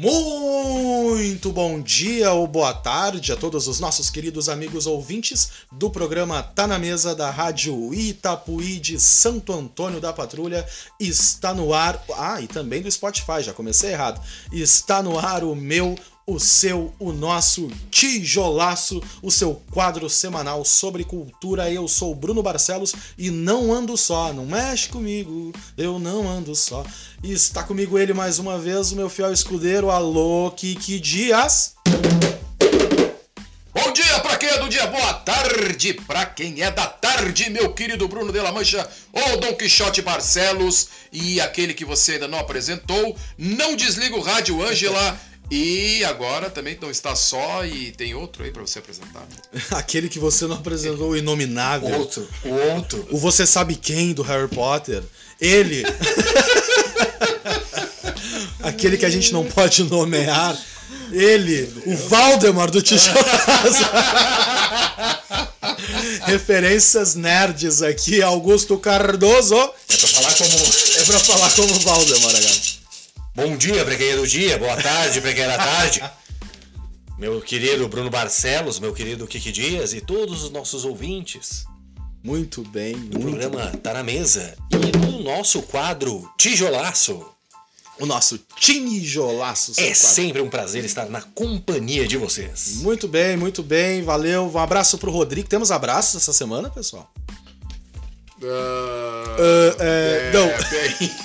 Muito bom dia ou boa tarde a todos os nossos queridos amigos ouvintes do programa Tá na Mesa da Rádio Itapuí de Santo Antônio da Patrulha. Está no ar. Ah, e também do Spotify, já comecei errado. Está no ar o meu, o seu, o nosso tijolaço, o seu quadro semanal sobre cultura. Eu sou Bruno Barcelos e não ando só, não mexe comigo, eu não ando só. E está comigo ele mais uma vez, o meu fiel escudeiro, alô, Kiki Dias. Bom dia pra quem é do dia, boa tarde pra quem é da tarde, meu querido Bruno de la Mancha, ou Dom Quixote Barcelos, e aquele que você ainda não apresentou, não desliga o rádio, Ângela. E agora também não está só e tem outro aí pra você apresentar. né? Aquele que você não apresentou, o inominável. Outro, o outro. O Você Sabe Quem do Harry Potter. Ele. Aquele que a gente não pode nomear. Ele, o Valdemar do Tijolaço. Referências nerds aqui, Augusto Cardoso. É pra falar como. É pra falar como Valdemar, agora. Bom dia pra quem é do dia, boa tarde pra quem é da tarde. Meu querido Bruno Barcelos, meu querido Kiki Dias e todos os nossos ouvintes Muito bem, muito programa Tá na Mesa e do nosso quadro Tijolaço. O nosso tijolaço. É quadro. sempre um prazer estar na companhia de vocês. Muito bem, muito bem, valeu. Um abraço pro Rodrigo. Temos abraços essa semana, pessoal? Ah, é, não. bem.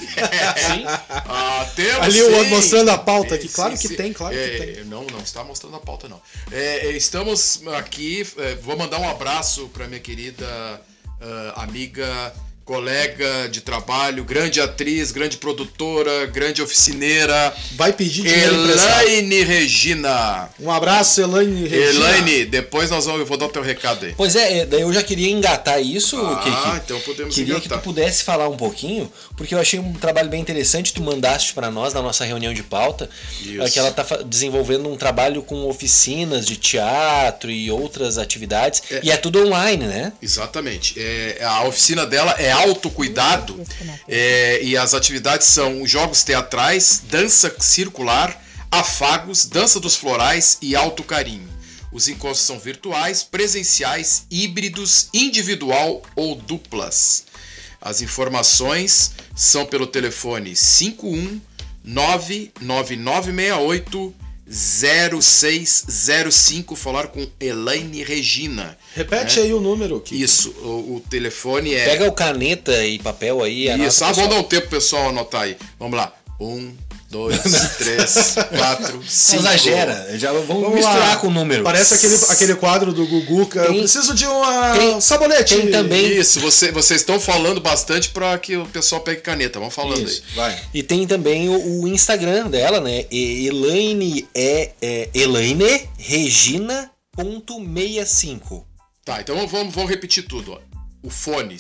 Ah, temos Ali o mostrando a pauta É, aqui. Claro sim, que sim. tem, claro que É, tem. Não, não está mostrando a pauta, não. É, é, estamos aqui. é, vou mandar um abraço para minha querida ah, amiga, colega de trabalho, grande atriz, grande produtora, grande oficineira, Vai pedir dinheiro emprestado. Elaine Regina. Um abraço, Elaine Regina. Elaine, depois nós vamos, eu vou dar o teu recado aí. Pois é, é, daí eu já queria engatar isso, Ah, Kiki. então podemos Queria engatar. que tu pudesse falar um pouquinho, porque eu achei um trabalho bem interessante, tu mandaste para nós na nossa reunião de pauta, Isso. é que ela está desenvolvendo um trabalho com oficinas de teatro e outras atividades, e é tudo online, né? Exatamente. É, a oficina dela é autocuidado é, e as atividades são jogos teatrais, dança circular, afagos, dança dos florais e alto carinho. Os encontros são virtuais, presenciais, híbridos, individual ou duplas. As informações são pelo telefone 51 99968 0605 falar com Elaine Regina. Repete aí o número. Que... Isso, o, o telefone é. Pega o caneta e papel aí. anota, Isso, ah, vamos dar um tempo pro pessoal anotar aí. Vamos lá. Um, dois, três, quatro, Não cinco. exagera, já vamos, Vamos misturar lá. com o número. Parece aquele, aquele quadro do Gugu. que Eu Tem- preciso de uma tem- sabonete. tem também- Isso, você, vocês estão falando bastante para que o pessoal pegue caneta. Vamos falando Isso, aí. vai. E tem também o, o Instagram dela, né? E- Elaine é, é Elaine Regina ponto 65. Tá, então vamos, vamos repetir tudo. Ó. O fone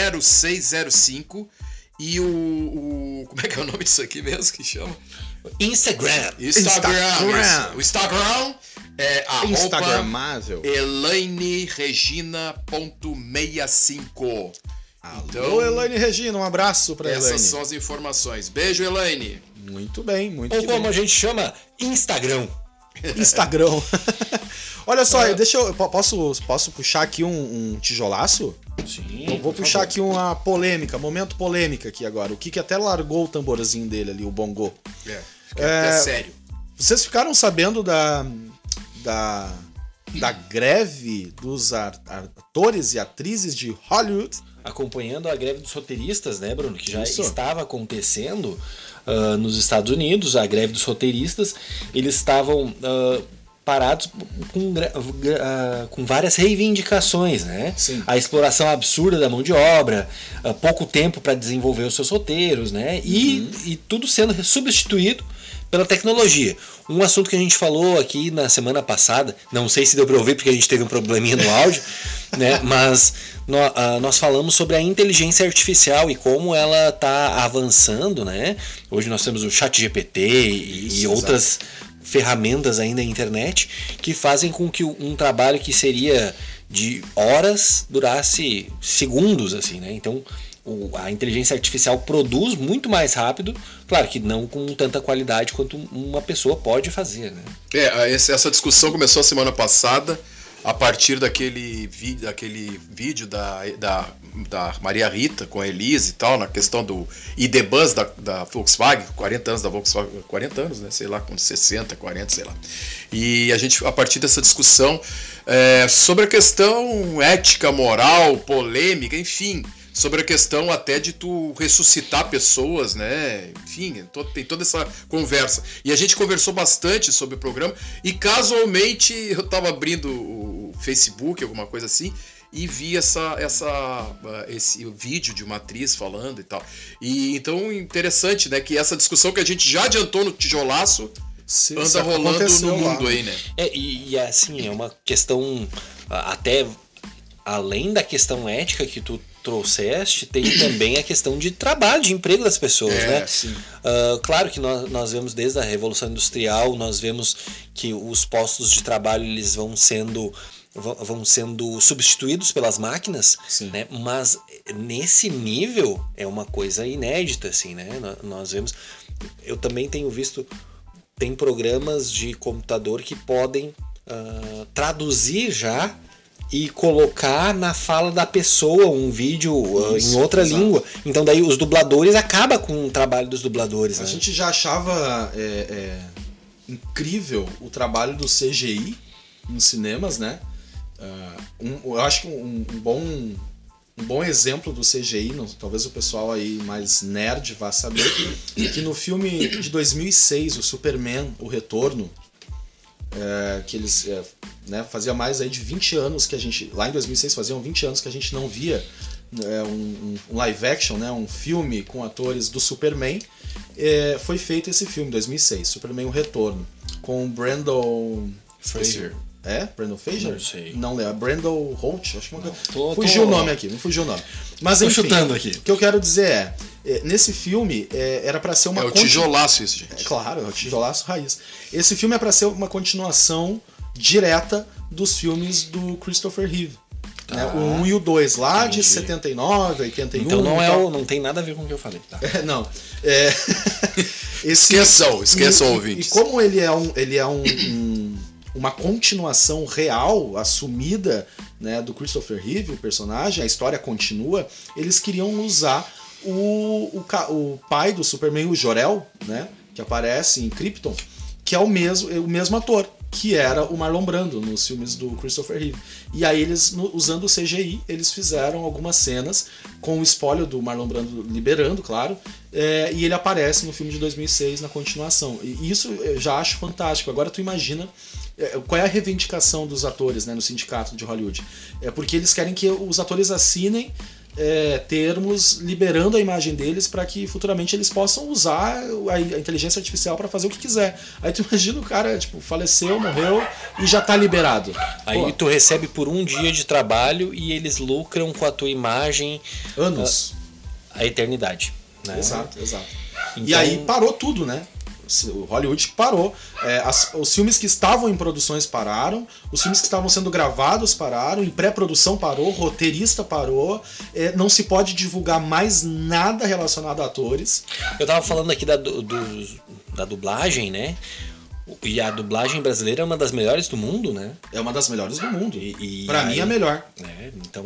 51999680605 e o, o. Como é que é o nome disso aqui mesmo que chama? Instagram. Instagram. Instagram. O Instagram é arroba Instagramável. elaine.regina.65. Alô, Elaine Regina, um abraço pra Essas Elaine. são as informações. Beijo, Elaine. Muito bem, muito Ou que como bem. a gente chama, Instagram. Instagram. Olha só, É. deixa eu. po- Posso, posso puxar aqui um, um tijolaço? Sim. Vou puxar aqui uma polêmica, momento polêmica aqui agora. O Kiki até largou o tamborzinho dele ali, o bongô. É, É, até sério. Vocês ficaram sabendo da. da. da greve dos atores e atrizes de Hollywood? Acompanhando a greve dos roteiristas, né, Bruno? Que já Isso. estava acontecendo ah, nos Estados Unidos, a greve dos roteiristas. Eles estavam ah, parados com, ah, com várias reivindicações, né? Sim. A exploração absurda da mão de obra, ah, pouco tempo para desenvolver os seus roteiros, né? E, e tudo sendo substituído pela tecnologia. Um assunto que a gente falou aqui na semana passada, não sei se deu para ouvir porque a gente teve um probleminha no áudio, né? Mas nó- ah, nós falamos sobre a inteligência artificial e como ela está avançando, né? Hoje nós temos o Chat GPT e, Isso, e outras ferramentas aí na internet que fazem com que um trabalho que seria de horas durasse segundos, assim, né? Então a inteligência artificial produz muito mais rápido, claro que não com tanta qualidade quanto uma pessoa pode fazer. Né? É, essa discussão começou a semana passada a partir daquele, daquele vídeo da, da, da Maria Rita com a Elise e tal, na questão do ID Buzz da, da Volkswagen, 40 anos da Volkswagen, 40 anos, né? Sei lá, com 60, 40, sei lá. E a gente, a partir dessa discussão é, sobre a questão ética, moral, polêmica, enfim, sobre a questão até de tu ressuscitar pessoas, né? Enfim, tem toda essa conversa. E a gente conversou bastante sobre o programa e casualmente eu estava abrindo o Facebook, alguma coisa assim, e vi essa, essa, esse vídeo de uma atriz falando e tal. E então interessante, né? Que essa discussão que a gente já adiantou no tijolaço Se, anda rolando no mundo lá. aí, né? É, e, e assim, é uma questão até além da questão ética que tu trouxeste, tem também a questão de trabalho, de emprego das pessoas, é, né? Uh, claro que nós, nós vemos desde a Revolução Industrial, nós vemos que os postos de trabalho eles vão sendo vão sendo substituídos pelas máquinas, Sim. né? Mas nesse nível é uma coisa inédita, assim, né? Nós vemos, eu também tenho visto, tem programas de computador que podem uh, traduzir já e colocar na fala da pessoa um vídeo uh, Isso, em outra exato. língua. Então daí os dubladores acaba com o trabalho dos dubladores. A né? gente já achava é, é, incrível o trabalho do CGI nos cinemas, né? Uh, um, eu acho que um, um, bom um bom exemplo do CGI, não, talvez o pessoal aí mais nerd vá saber, que no filme de 2006, o Superman, o Retorno, é, que eles é, né, fazia mais aí de 20 anos que a gente, lá em 2006 faziam 20 anos que a gente não via é, um, um, live action, né, um filme com atores do Superman, é, foi feito esse filme, 2006, Superman o Retorno, com Brandon Fraser. É? Brandon Fraser? Não sei. Não lembro. Brandon Holt? Acho que uma... tô, fugiu tô... o nome aqui, não fugiu o nome. Mas tô enfim, chutando aqui. O que eu quero dizer é, é nesse filme é, era para ser uma. É o tijolaço isso, gente. É, claro, é o tijolaço raiz. Esse filme é para ser uma continuação direta dos filmes do Christopher Reeve. Né? Ah, o 1 e o 2, lá entendi. de 79, 81. Então não, é o, não tem nada a ver com o que eu falei. Tá? É, não. É... Esse... Esqueçam, esqueçam ouvintes. E como ele é um. Ele é um, um uma continuação real, assumida, né, do Christopher Reeve, o personagem, a história continua, eles queriam usar o, o, o pai do Superman, o Jor-El, né, que aparece em Krypton, que é o mesmo, o mesmo ator que era o Marlon Brando nos filmes do Christopher Reeve. E aí eles, usando o CGI, eles fizeram algumas cenas com o espólio do Marlon Brando liberando, claro, é, e ele aparece no filme de 2006 na continuação. E isso eu já acho fantástico. Agora tu imagina é, qual é a reivindicação dos atores né, no sindicato de Hollywood? É porque eles querem que os atores assinem é, termos liberando a imagem deles para que futuramente eles possam usar a, inteligência artificial para fazer o que quiser. Aí tu imagina o cara, tipo, faleceu, morreu e já tá liberado. Aí Pô. tu recebe por um dia de trabalho e eles lucram com a tua imagem anos. A, a eternidade. Né? Exato, exato. Então... E aí parou tudo, né? O Hollywood parou. É, as, os filmes que estavam em produções pararam, os filmes que estavam sendo gravados pararam, em pré-produção parou, roteirista parou, é, não se pode divulgar mais nada relacionado a atores. Eu tava falando aqui da, do, da dublagem, né? E a dublagem brasileira é uma das melhores do mundo, né? É uma das melhores do mundo. E, e para mim é a melhor. É, então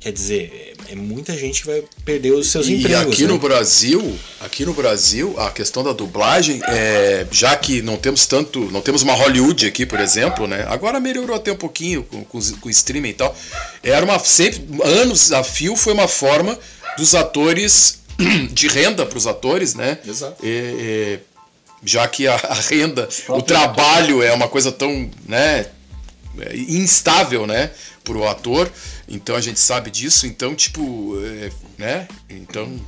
Quer dizer, é, muita gente que vai perder os seus e empregos. E aqui né? no Brasil, aqui no Brasil, a questão da dublagem, é, já que não temos tanto, não temos uma Hollywood aqui, por exemplo, né? Agora melhorou até um pouquinho com, com, com o streaming e tal. Era uma sempre anos a fio foi uma forma dos atores de renda para os atores, né? Exato. É, é, já que a, a renda, o trabalho é uma coisa tão, né? É, instável, né? Para o ator. Então a gente sabe disso, então, tipo, é, né? Então.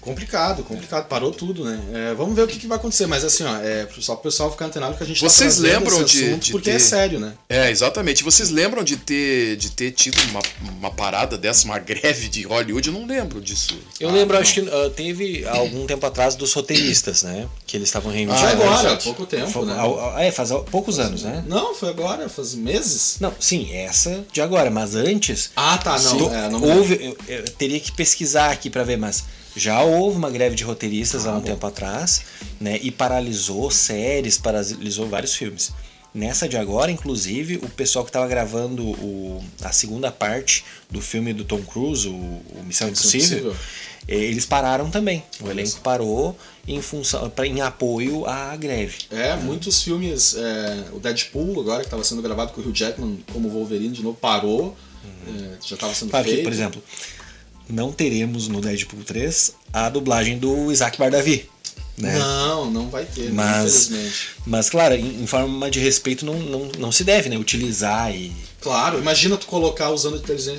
Complicado, complicado. Parou tudo, né? É, vamos ver o que, que vai acontecer. Mas assim, ó, é, só pro pessoal ficar antenado que a gente Vocês tá lembram esse de- assunto de Porque ter- é sério, né? É, exatamente. Vocês lembram de ter, de ter tido uma, uma parada dessa, uma greve de Hollywood? Eu não lembro disso. Eu Ah, lembro, não. acho que ah, teve algum tempo atrás dos roteiristas, né? Que eles estavam Ah, reivindicando. é agora, há pouco tempo, Foi- né? ah, ah, É, faz ah, poucos anos, né? Não, foi agora, faz meses. Não, sim, essa de agora, mas antes. Ah, tá, não. do- é, não houve, eu, eu teria que pesquisar aqui pra ver, mas já houve uma greve de roteiristas Ah, há um tempo atrás, né? E paralisou séries, paralisou vários filmes. Nessa de agora, inclusive, o pessoal que estava gravando o, a segunda parte do filme do Tom Cruise, o, o Missão Impossível, eh, eles pararam também. O Olha elenco só. parou em função, em apoio à greve. É, muitos filmes. é, o Deadpool, agora que estava sendo gravado com o Hugh Jackman como Wolverine, de novo, parou. é, já estava sendo Claro que, feito. por exemplo, não teremos no Deadpool 3 a dublagem do Isaac Bardavi. Né? Não, não vai ter, Mas- infelizmente. Mas, claro, em, em forma de respeito não, não, não se deve, né? Utilizar e. Claro, imagina tu colocar usando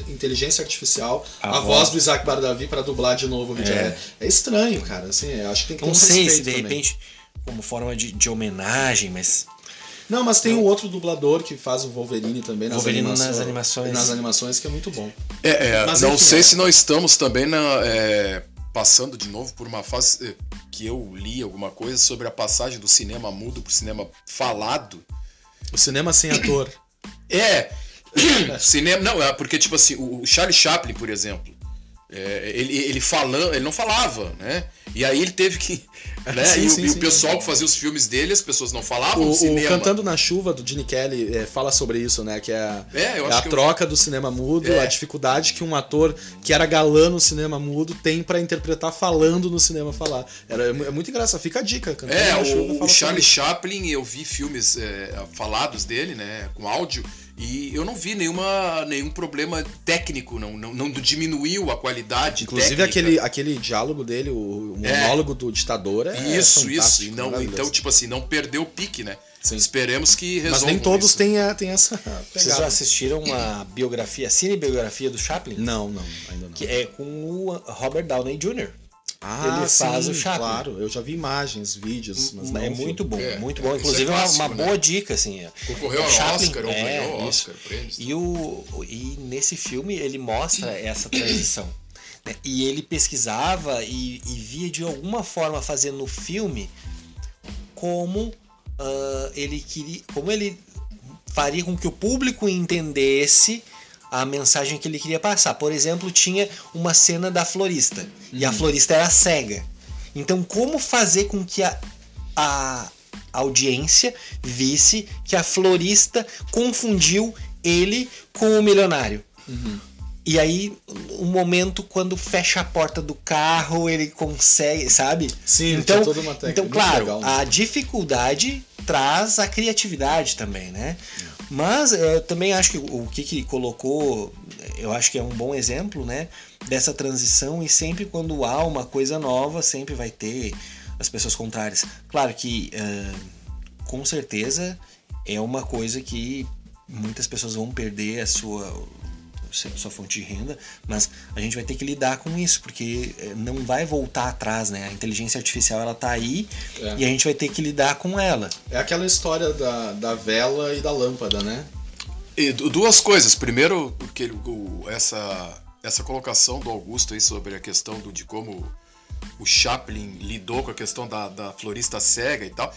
inteligência artificial a, A voz do Isaac Bardavi para dublar de novo o vídeo. É. É. é estranho, cara. Assim, eu acho que tem que ter Não um sei se de também. repente, como forma de, de homenagem, mas. Não, mas tem um outro dublador que faz o Wolverine também nas, Wolverine animações, nas animações. Nas animações, que é muito bom. É, é, Mas, não enfim, sei é. se nós estamos também na, é, passando de novo por uma fase é, que eu li alguma coisa sobre a passagem do cinema mudo pro cinema falado. O cinema sem ator. É, cinema. Não, é porque, tipo assim, o o Charlie Chaplin, por exemplo. é, ele, ele falando, ele não falava, né? E aí ele teve que. Né? Sim, e o, sim, o sim, pessoal sim. que fazia os filmes dele, as pessoas não falavam O, no o cinema. Cantando na Chuva, do Gene Kelly, é, fala sobre isso, né? Que é a, É, eu é a que eu- troca do cinema mudo, É. a dificuldade que um ator que era galã no cinema mudo tem pra interpretar falando no cinema falar. Era, é mu- é muito engraçado. Fica a dica. Cantando É, na Chuva o, fala o Charlie. Chaplin, eu vi filmes é, falados dele, né, com áudio, e eu não vi nenhuma, nenhum problema técnico, não, não, não diminuiu a qualidade Inclusive técnica. aquele, aquele diálogo dele, o, o É. monólogo do ditador é Isso, isso. E não, então, tipo assim, não perdeu o pique, né? Sim. Esperemos que resolvam Mas nem todos têm, a- têm essa Vocês já pegada. assistiram uma biografia, cinebiografia do Chaplin? Não, não, ainda não. Que é com o Robert Downey Jr. Ah, ele faz sim, o Chaplin. Claro, eu já vi imagens, vídeos, mas não é muito bom, É, muito é, bom. é Inclusive, é uma, clássico, uma né? boa dica, assim. Concorreu O ao Chaplin, Oscar, ou é, ganhou. Oscar, prêmios. E, o, e nesse filme ele mostra essa transição. né? E ele pesquisava e, e via de alguma forma fazer no filme como ah, ele queria. como ele faria com que o público entendesse a mensagem que ele queria passar. Por exemplo, tinha uma cena da florista. E a florista era cega. Então, como fazer com que a, a audiência visse que a florista confundiu ele com o milionário? E aí, o momento quando fecha a porta do carro, ele consegue, sabe? Sim, então, toda uma técnica. então claro, legal, né? a dificuldade traz a criatividade também, né? Mas eu também acho que o que, que colocou, eu acho que é um bom exemplo, né? Dessa transição e sempre quando há uma coisa nova, sempre vai ter as pessoas contrárias. Claro que, ah, com certeza, é uma coisa que muitas pessoas vão perder a sua sua fonte de renda, mas a gente vai ter que lidar com isso, porque eh, não vai voltar atrás, né? A inteligência artificial ela tá aí É. e a gente vai ter que lidar com ela. É aquela história da, da vela e da lâmpada, né? E du- duas coisas. Primeiro, porque o- essa, essa colocação do Augusto aí sobre a questão do, de como o Chaplin lidou com a questão da, da florista cega e tal.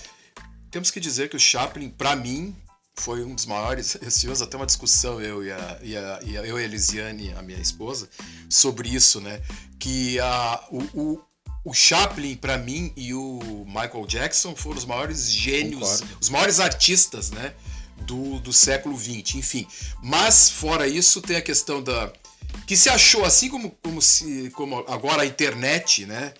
Temos que dizer que o Chaplin, para mim, foi um dos maiores. Tivemos até uma discussão, eu e a, e a, e a- eu e a Elisiane, a minha esposa, sobre isso, né? Que a, o, o, o Chaplin, para mim, e o Michael Jackson foram os maiores gênios, Concordo. os maiores artistas, né? Do, do século XX, enfim. Mas, fora isso, tem a questão da. Que se achou, assim como, como, se, como agora a internet, né?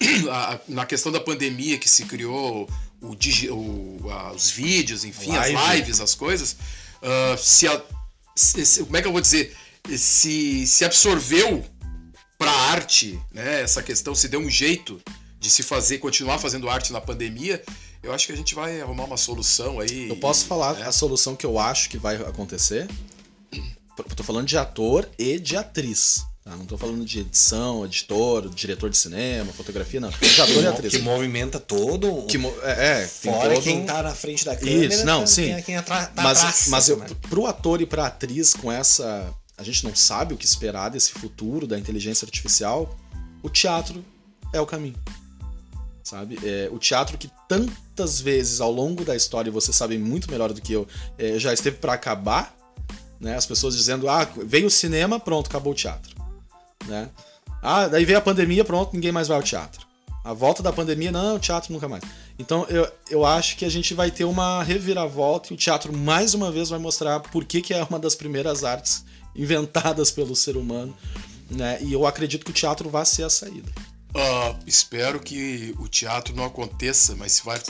na questão da pandemia que se criou o, digi- o- a- os vídeos, enfim, Live. as lives, as coisas, ah, se, a- se- como é que eu vou dizer? Se, se absorveu para arte, né? Essa questão se deu um jeito de se fazer, continuar fazendo arte na pandemia. Eu acho que a gente vai arrumar uma solução aí. Eu posso falar né? a solução que eu acho que vai acontecer? Tô falando de ator e de atriz. Tá? Não tô falando de edição, editor, diretor de cinema, fotografia, não. Ator e atriz. Que movimenta todo. Que mo- é, é, fora todo quem um- tá na frente da câmera. Isso, não, sim. Quem, quem atra- tá mas, atrás, mas eu, né? pro ator e pra atriz com essa. A gente não sabe o que esperar desse futuro da inteligência artificial. O teatro é o caminho. Sabe? É, o teatro que tantas vezes ao longo da história, e você sabe muito melhor do que eu, é, já esteve pra acabar. Né? As pessoas dizendo, ah, veio o cinema, pronto, acabou o teatro. Né? Ah, daí veio a pandemia, pronto, ninguém mais vai ao teatro. A volta da pandemia, não, teatro nunca mais. Então eu, eu acho que a gente vai ter uma reviravolta e o teatro mais uma vez vai mostrar por que, que é uma das primeiras artes inventadas pelo ser humano. Né? E eu acredito que o teatro vai ser a saída. Ah, espero que o teatro não aconteça, mas se, vai,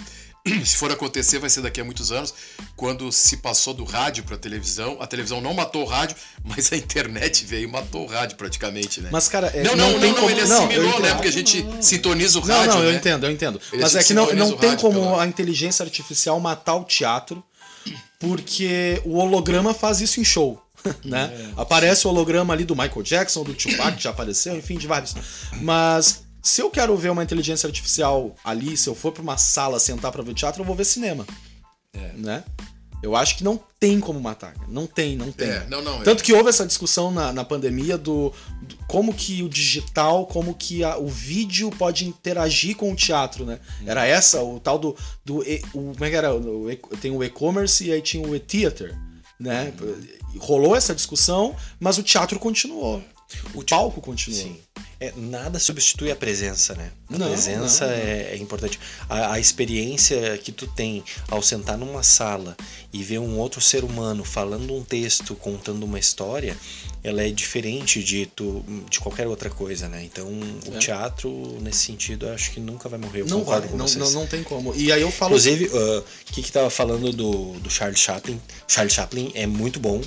se for acontecer, vai ser daqui a muitos anos. Quando se passou do rádio para televisão, a televisão não matou o rádio, mas a internet veio e matou o rádio praticamente, né? Mas, cara, é, não, não, não, não, como- ele não, assimilou, né? entendo. Porque a gente sintoniza o Não, rádio, não, eu né? entendo, eu entendo. Ele Mas é que não, não tem como pela- a inteligência artificial matar o teatro, porque o holograma faz isso em show. Né? É. Aparece o holograma ali do Michael Jackson, do Tupac, que já apareceu, enfim, de vários. Mas se eu quero ver uma inteligência artificial ali, se eu for pra uma sala sentar pra ver teatro, eu vou ver cinema. É. Né? Eu acho que não tem como matar. Não tem, não tem. É, não, não. Tanto que houve essa discussão na, na pandemia do, do como que o digital, como que a- o vídeo pode interagir com o teatro, né? Era essa, o tal do. do e- o, como é que era? O tem o e-commerce e aí tinha o e-theater, né? Rolou essa discussão, mas o teatro continuou. O palco continuou. Sim. É, nada substitui a presença, né? A Não, presença não, não. É, é importante. A, a experiência que tu tem ao sentar numa sala e ver um outro ser humano falando um texto, contando uma história, ela é diferente de, tu, de qualquer outra coisa, né? Então, o É. teatro, nesse sentido, eu acho que nunca vai morrer. Eu Não vai, não, não, não tem como. E aí eu falo. Inclusive, ah, o que que tava falando do, do Charles Chaplin? Charles Chaplin é muito bom,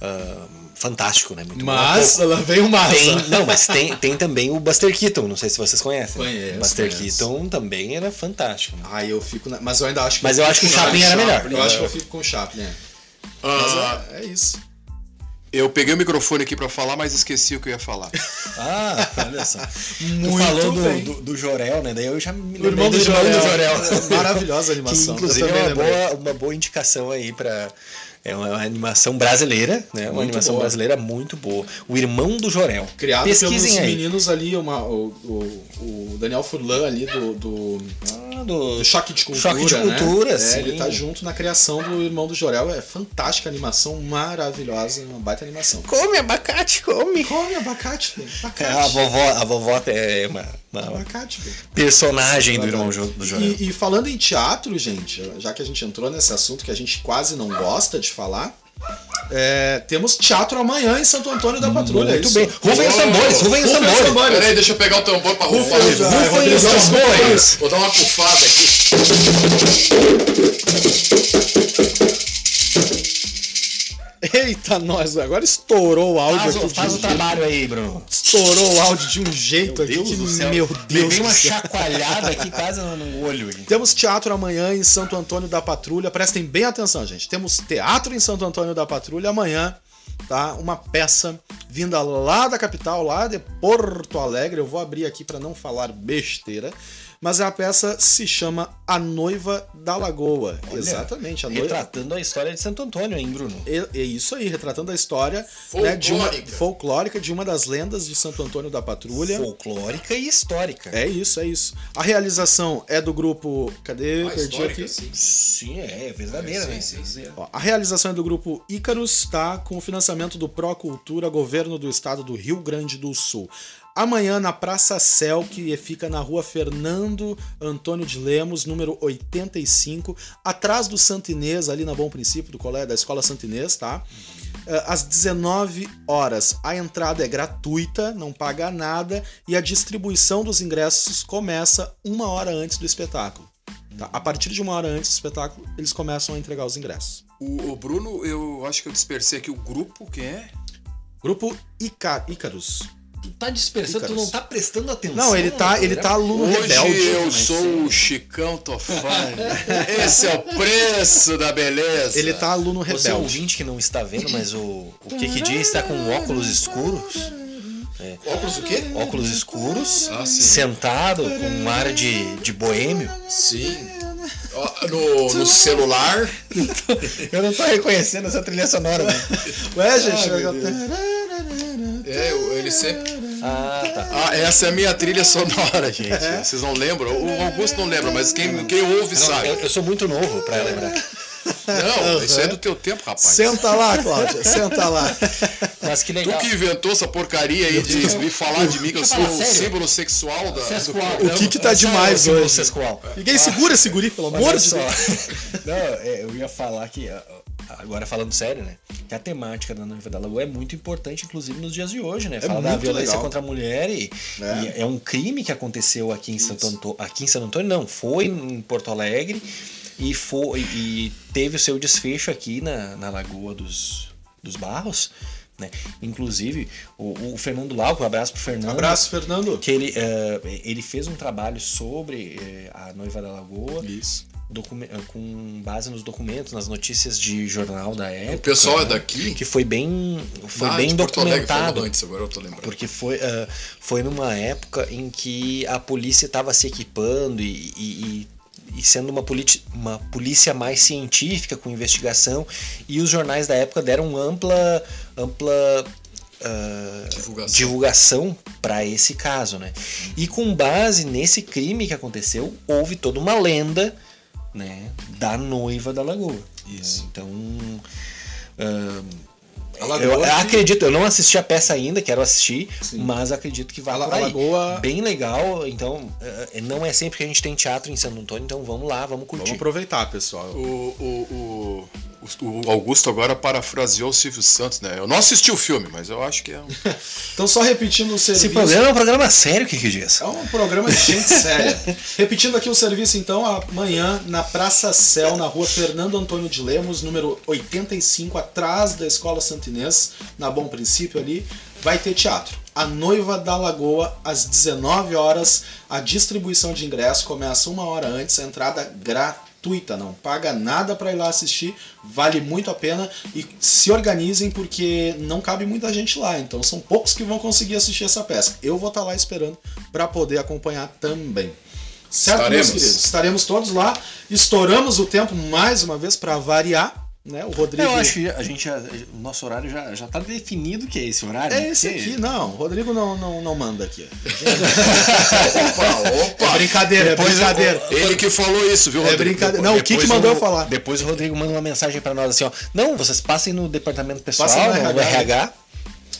ah, fantástico, né? Muito mas, bom. ela veio massa. Tem, não, mas tem, tem também o Buster Keaton, não sei se vocês conhecem. Conheço, Buster conheço. Keaton também era fantástico. né? Aí eu fico. na- Mas eu ainda acho que. Mas eu acho que o Chaplin era melhor. Eu acho que eu fico com o Chaplin, é. Mas Ah, é, é isso. eu peguei o microfone aqui pra falar, mas esqueci o que eu ia falar. Ah, olha só. Muito tu falou bem. do, do, do Jorel, né? Daí eu já me O irmão do lembrei Jorel. Maravilhosa a Que animação. inclusive Eu é uma boa, uma boa indicação aí pra. É uma animação brasileira, né? Uma Muito animação boa. brasileira muito boa. O Irmão do Jorel. Criado Pesquisem pelos aí. meninos ali, uma, o, o, o Daniel Furlan ali do, do, Ah, do- do Choque de Cultura. Choque de né? Cultura, é, sim. Ele tá junto na criação do Irmão do Jorel. É fantástica animação, maravilhosa, uma baita animação. Come abacate, come. Come abacate, velho. É, Abacate. a vovó, a vovó é uma, uma Abacate, velho. personagem do Irmão do Jorel. E, e falando em teatro, gente, já que a gente entrou nesse assunto que a gente quase não gosta de falar, é, temos teatro amanhã em Santo Antônio da Patrulha. é Muito isso? bem. Rufem os tambores, rufem os tambores. tambores. Peraí, deixa eu pegar o tambor pra rufar. Rufem os- tambores. Vou dar uma pufada aqui. Eita, nós, agora estourou o áudio Faz, aqui. o- faz de o um jeito- trabalho aí, Bruno. Estourou o áudio de um jeito Meu aqui Deus que, do céu. meu Deus Levei uma chacoalhada aqui quase no, no olho. hein? Temos teatro amanhã em Santo Antônio da Patrulha. Prestem bem atenção, gente. Temos teatro em Santo Antônio da Patrulha amanhã, tá? Uma peça vinda lá da capital, lá de Porto Alegre. Eu vou abrir aqui para não falar besteira. Mas a peça se chama A Noiva da Lagoa. Olha, Exatamente, a noiva. Retratando a história de Santo Antônio, hein, Bruno? É é isso aí, retratando a história né, de uma Folclórica. folclórica de uma das lendas de Santo Antônio da Patrulha. Folclórica e histórica. É isso, é isso. A realização é do grupo. Cadê? Ah, Perdi aqui. sim. Sim, é, é verdadeira, Sim, né? sim, sim. Ó, a realização é do grupo Ícaros, tá? Com o financiamento do Procultura, governo do estado do Rio Grande do Sul. Amanhã na Praça Cel, que fica na rua Fernando Antônio de Lemos, número 85, atrás do Santo Inês, ali na Bom Princípio, do colégio da Escola Santo Inês, tá? Eh, Às 19 horas. A entrada é gratuita, não paga nada, e a distribuição dos ingressos começa uma hora antes do espetáculo. tá? A partir de uma hora antes do espetáculo, eles começam a entregar os ingressos. O, o Bruno, eu acho que eu dispersei aqui o grupo, quem é? Grupo Ica- Ícaros. Tu tá dispersando, tu não tá prestando atenção. Não, ele tá, no ele tá aluno Hoje rebelde. eu mas sou sim. o Chicão Tofani. Esse é o preço da beleza. Ele tá aluno Você rebelde. ouvinte que não está vendo, mas o, o Kikidi está com óculos escuros. É. Óculos o quê? Óculos escuros, Ah, sim. sentado com um ar de, de boêmio. Sim. No, no celular. Eu não tô reconhecendo essa trilha sonora. Né? Ué, gente. É, ele sempre. Ah, tá. Ah, essa é a minha trilha sonora, gente. Vocês não lembram? O Augusto não lembra, mas quem, quem ouve Não, sabe. eu, eu sou muito novo pra lembrar. Não, isso é do teu tempo, rapaz. Senta lá, Cláudia, senta lá. Mas que Tu legal. que inventou essa porcaria aí de me falar de mim que eu sou eu o símbolo sexual da. Sesqual. O que que tá Não, demais hoje? Sesqual. Ninguém segura esse guri, pelo amor de. Deus. Não, é, eu ia falar que, ah, agora falando sério, né? Que a temática da Noiva da Lagoa é muito importante, inclusive nos dias de hoje, né? Fala da violência legal. contra a mulher e É. e é. um crime que aconteceu aqui em Santo Antônio. Aqui em Santo Antônio, não, foi em Porto Alegre e, foi, e teve o seu desfecho aqui na, na Lagoa dos, dos Barros. Né? Inclusive, o, o Fernando Lauco, um abraço pro Fernando Abraço, Fernando. que ele, eh, ele fez um trabalho sobre eh, a noiva da Lagoa Isso. Eh, com base nos documentos, nas notícias de jornal da época. O pessoal é né? daqui? Que foi bem, foi Ah, bem Alegre, documentado. falando antes, agora eu tô lembrando. Porque foi, eh, foi numa época em que a polícia estava se equipando e, e- e- sendo uma, uma polícia mais científica com investigação e os jornais da época deram ampla ampla ah, Divulgação. divulgação para esse caso, né? E com base nesse crime que aconteceu, houve toda uma lenda, né, da noiva da lagoa. Isso. né? Então, A Lagoa eu que- acredito, eu não assisti a peça ainda, quero assistir, Sim. mas acredito que vai A por a aí. Lagoa- Bem legal, então eh, não é sempre que a gente tem teatro em Santo Antônio, então vamos lá, vamos curtir. Vamos aproveitar, pessoal. O, o, o, o Augusto agora parafraseou o Silvio Santos, né? Eu não assisti o filme, mas eu acho que é um. Então, só repetindo o serviço. Esse programa é um programa sério, que que diz? É um programa de gente séria. Repetindo aqui o serviço, então, amanhã na Praça Céu, na rua Fernando Antônio de Lemos, número 85, atrás da Escola Santinês, na Bom Princípio ali, vai ter teatro. A Noiva da Lagoa, às 19 horas. A distribuição de ingresso começa uma hora antes, a entrada gratuita, não paga nada para ir lá assistir, vale muito a pena e se organizem porque não cabe muita gente lá, então são poucos que vão conseguir assistir essa peça. Eu vou estar lá esperando para poder acompanhar também. Certo, Estaremos. meus queridos? Estaremos todos lá. Estouramos o tempo mais uma vez para variar, né? O Rodrigo Eu acho que a gente já, o nosso horário já, já tá definido que é esse horário. é né? esse aqui, não. O Rodrigo não, não, não manda aqui. Opa, É opa! brincadeira, é Depois eu- brincadeira. Ele que falou isso, viu, É Rodrigo? brincadeira. Não, o que mandou eu falar? Depois o Rodrigo manda uma mensagem pra nós assim, ó. Não, vocês passem no departamento pessoal, Passem no no RH. RH.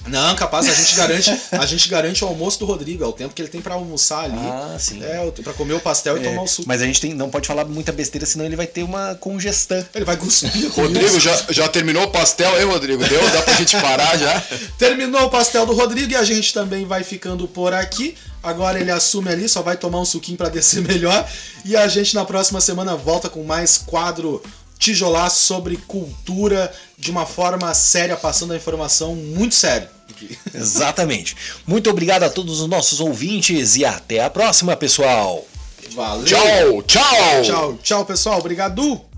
Não, capaz, a gente garante, a gente garante o almoço do Rodrigo, é o tempo que ele tem para almoçar ali. Ah, sim. É, para comer o pastel e É, tomar o suco. mas a gente tem, não pode falar muita besteira, senão ele vai ter uma congestão. Ele vai cuspir. Rodrigo, já, já terminou o pastel aí, Rodrigo? Deu? Dá pra gente parar já? Terminou o pastel do Rodrigo e a gente também vai ficando por aqui. Agora ele assume ali, só vai tomar um suquinho para descer melhor. E a gente na próxima semana volta com mais quadro tijolaço sobre cultura de uma forma séria, passando a informação muito séria. Exatamente. Muito obrigado a todos os nossos ouvintes e até a próxima, pessoal. Valeu! Tchau, tchau! Tchau, tchau, pessoal. Obrigado!